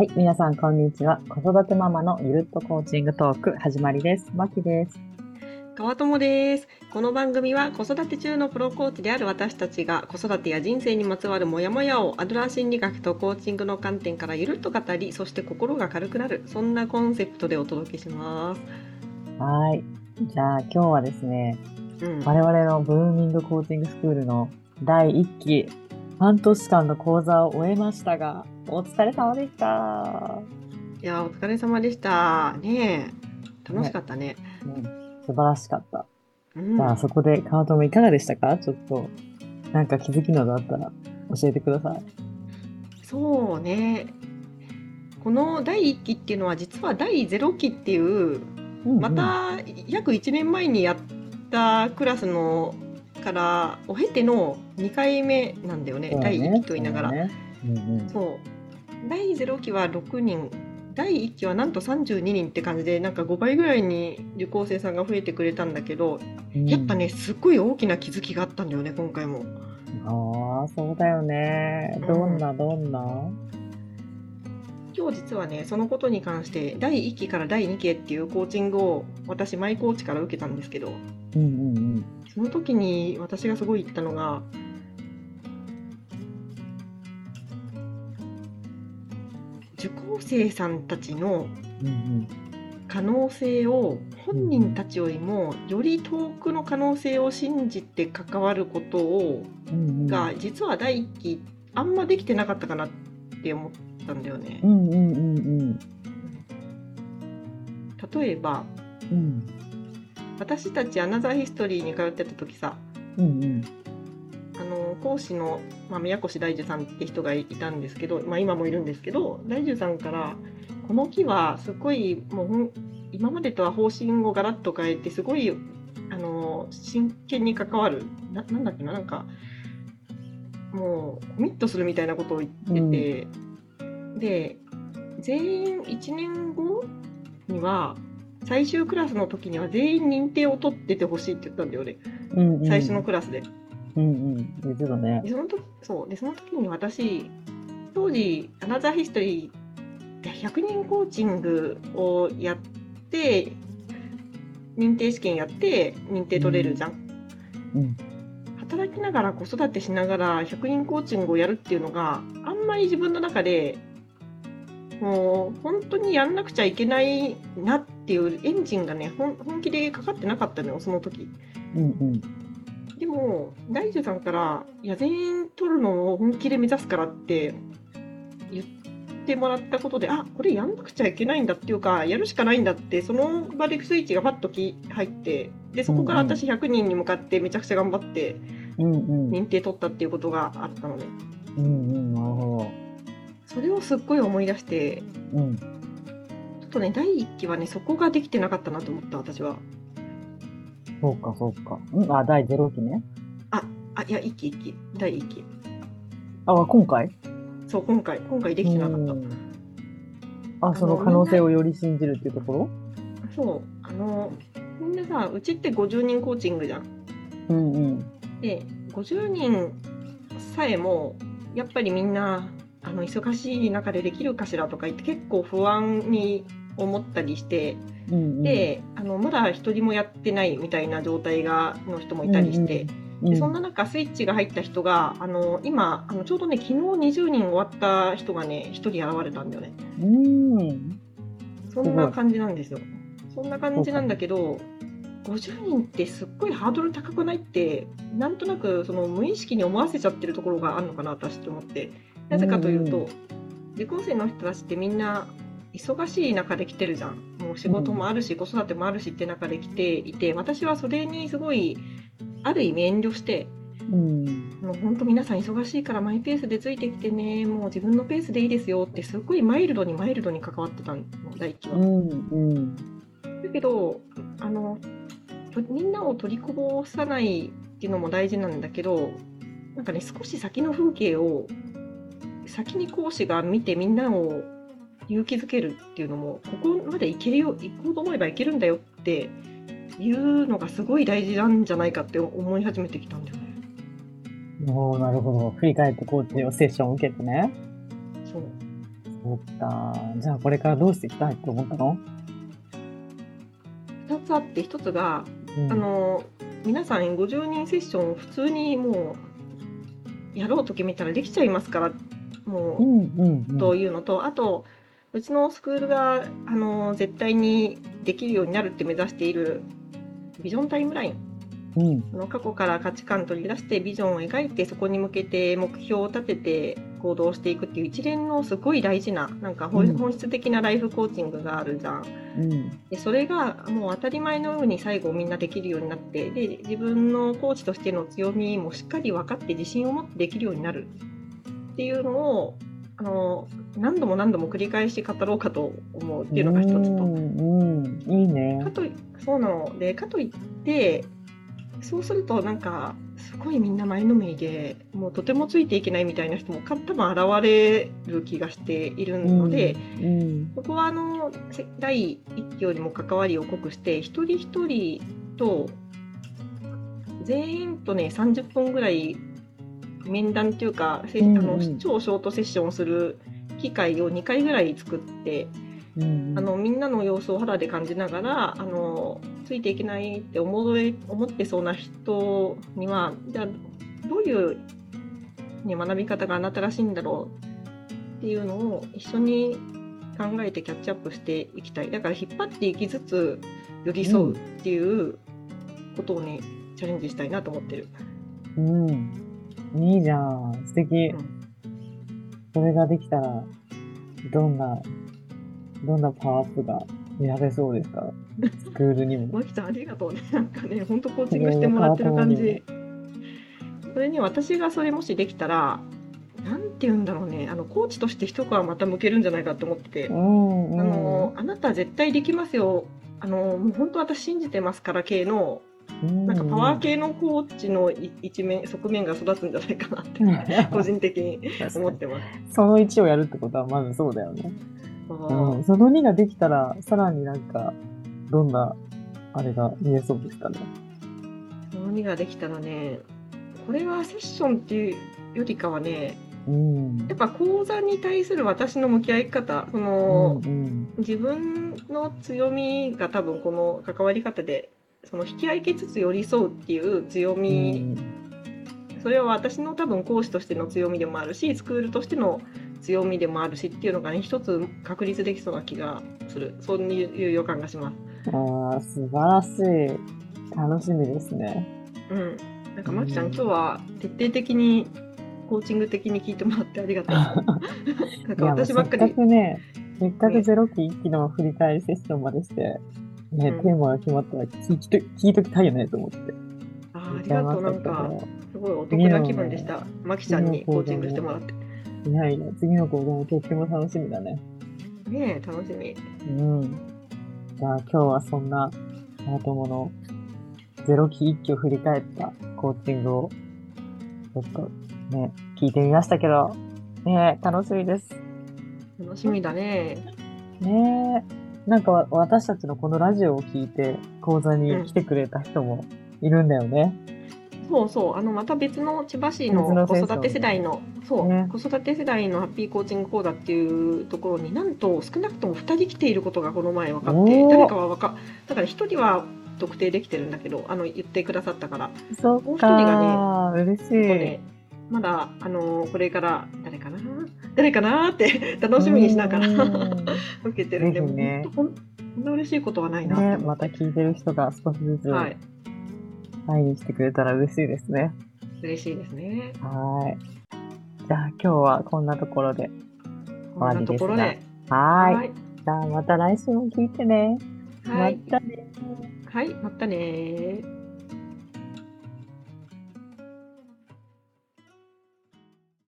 はい、皆さん、こんにちは。子育てママのゆるっとコーチングトーク、始まりです。まきです。川友です。この番組は子育て中のプロコーチである私たちが子育てや人生にまつわるモヤモヤをアドラー心理学とコーチングの観点からゆるっと語り、そして心が軽くなる、そんなコンセプトでお届けします。はい。じゃあ、今日はですね、うん。我々のブーミングコーチングスクールの第1期、半年間の講座を終えましたが、お疲れ様でした。いやー、お疲れ様でした。ねえ。楽しかったね。うん、素晴らしかった。うん。じゃあ、そこで、川友いかがでしたか？ちょっと、なんか気づきのがあったら教えてください。そうね。この第1期っていうのは実は第0期っていううんうんま、た約1年前にやったクラスのからを経ての2回目なんだよねね第1期と言いながら。そうだねうんうんそう第0期は6人第1期はなんと32人って感じでなんか5倍ぐらいに受講生さんが増えてくれたんだけど、うんやっぱねすっごい大きな気づきがあったんだよね今回も。ああ、そうだよね。どんな、どんな？今日実はねそのことに関して第1期から第2期へっていうコーチングを私マイコーチから受けたんですけどうんうんうん。その時に私がすごい言ったのが受講生さんたちの可能性を本人たちよりもより遠くの可能性を信じて関わることをが実は第1期あんまできてなかったかなって思ったんだよね。例えばうん私たちアナザーヒストリーに通ってた時さうんうん。あの講師の、まあ、宮越大樹さんって人がいたんですけど、まあ、今もいるんですけど大樹さんから「この木はすごいもう今までとは方針をガラッと変えてすごいあの真剣に関わるななんだっけななんかもうコミットするみたいなことを言ってて、で全員1年後には最終クラスの時には全員認定を取っててほしいって言ったんだよね。うんうん。最初のクラスで。うんうん。言ってたね。でその時そう。でその時に私当時アナザーヒストリーで100人コーチングをやって認定試験やって認定取れるじゃん、うん。働きながら子育てしながら100人コーチングをやるっていうのがあんまり自分の中でもう本当にやんなくちゃいけないなっていうエンジンがね本本気でかかってなかったのよその時。うんうん。でも大樹さんから「いや全員取るのを本気で目指すから」って言ってもらったことであこれやんなくちゃいけないんだっていうかやるしかないんだってその場でスイッチがパッとき入ってでそこから私100人に向かってめちゃくちゃ頑張ってうんうん。認定取ったっていうことがあったのね。うんうんなるほそれをすっごい思い出してどうんとね第1期はねそこができてなかったなと思った私は。そうかそうか。うんあ第0期ね。あいや1期1期。第1期。あ今回？そう今回。今回できてなかった。うん。あその可能性をより信じるっていうところ？そう。あのみんなさうちって50人コーチングじゃん。うんうん。で50人さえもやっぱりみんなあの忙しい中でできるかしらとか言って結構不安に思ったりして、うんうんであのまだ一人もやってないみたいな状態がの人もいたりして、うんでそんな中スイッチが入った人があの今あのちょうどね昨日20人終わった人がね1人現れたんだよね。うんそんな感じなんですよ。そんな感じなんだけど、50人ってすっごいハードル高くないって、なんとなくその無意識に思わせちゃってるところがあるのかな、私って思って。なぜかといううんと、受講生の人たちってみんな忙しい中で来てるじゃん。もう仕事もあるし、子育てもあるしって中で来ていて、私はそれにすごい、ある意味遠慮して、うんもう本当皆さん忙しいからマイペースでついてきてね、もう自分のペースでいいですよってすごいマイルドにマイルドに関わってたの、第一期は。うんうんだけどあのとみんなを取りこぼさないっていうのも大事なんだけどなんかね少し先の風景を先に講師が見てみんなを勇気づけるっていうのもここまで行けるよ行こうと思えば行けるんだよっていうのがすごい大事なんじゃないかって思い始めてきたんだよね。おーなるほど。振り返ってコーチをセッションを受けてね。そうそっか。じゃあこれからどうしていきたいって思ったの？2つあって1つが、うんあの皆さん50人セッションを普通にもうやろうと決めたらできちゃいますからもう、うんうんうん。というのとあとうちのスクールがあの絶対にできるようになるって目指しているビジョンタイムラインうん。あの過去から価値観取り出してビジョンを描いてそこに向けて目標を立てて行動していくっていう一連のすごい大事ななんか本質的なライフコーチングがあるじゃん。うん。でそれがもう当たり前のように最後みんなできるようになってで自分のコーチとしての強みもしっかり分かって自信を持ってできるようになるっていうのをあの何度も何度も繰り返し語ろうかと思うっていうのが一つと。うん、うん。いいねか。といそうなのでかといってそうするとなんかすごいみんな前のめりでもうとてもついていけないみたいな人もか多分現れる気がしているので、うん。ここはあのせ第1期よりも関わりを濃くして一人一人と全員とね30分ぐらい面談っていうか、せうんうんあの超ショートセッションをする機会を2回ぐらい作って。うん。あのみんなの様子を肌で感じながらあのついていけないって思い思ってそうな人にはじゃあどういう、ね、学び方があなたらしいんだろうっていうのを一緒に考えてキャッチアップしていきたいだから引っ張っていきつつ寄り添うっていうことをね、チャレンジしたいなと思ってる。うん。いいじゃん。素敵。うんそれができたら、どんな、どんなパワーアップが見られそうですか？スクールにも。マキちゃんありがとうね。なんかね、本当コーチングしてもらってる感じ。それに私がそれもしできたら、なんて言うんだろうね、あのコーチとして一皮また向けるんじゃないかと思ってて、うん、うん。あのあなた絶対できますよ。あのもう本当私信じてますから系のなんかパワー系のコーチのい一面側面が育つんじゃないかなって 個人的に思ってます。その1をやるってことはまずそうだよね。そううん。その2ができたら、さらになんか、どんな、あれが見えそうですかね。その2ができたらね、これはセッションっていうよりかはね、うん。やっぱ講座に対する私の向き合い方、そうんの、うん。自分の強みが多分この関わり方でその引き上げつつ寄り添うっていう強み、それは私の多分講師としての強みでもあるしスクールとしての強みでもあるしっていうのがね一つ確立できそうな気がするそういう予感がします。ああ、素晴らしい。楽しみですね。うん、なんかまきちゃん、うん今日は徹底的にコーチング的に聞いてもらってありがとう。なんかいや、もうせっか私ばっかりくね、せっかくねゼロ期1期の振り返りセッションまでして、ね、うんテーマが決まったら聞きと聞いときたいよねと思って。あーありがとうなんかすごいお得な気分でした。まきちゃんにコーチングしてもらって。いやいや、次の講座もとっても楽しみだね。ねえ楽しみ。うん。じゃあ今日はそんな、ハートモのゼロ期1期を振り返ったコーチングを、ちょっとね、聞いてみましたけど、ね楽しみです。楽しみだね。ねえ。なんかわ私たちのこのラジオを聞いて講座に来てくれた人もいるんだよね。そうそう、あのまた別の千葉市の子育て世代の、そう、ね。子育て世代のハッピーコーチング講座っていうところになんと少なくとも2人来ていることがこの前分かって、誰かは分か、だから1人は特定できてるんだけど、あの言ってくださったから、もう一人か、嬉しい。ね、まだあのこれから誰かな、誰かなって 楽しみにしながらうん 受けてるんで、ねもう本当こんな嬉しいことはないなね、また聞いてる人が少しずつはい、会いに来てくれたら嬉しいですね。嬉しいですね。はい。じゃあ今日はこんなところで。こんなところで、はーい。はい、じゃあまた来週も聞いてね。はい、またね。はい、またねー。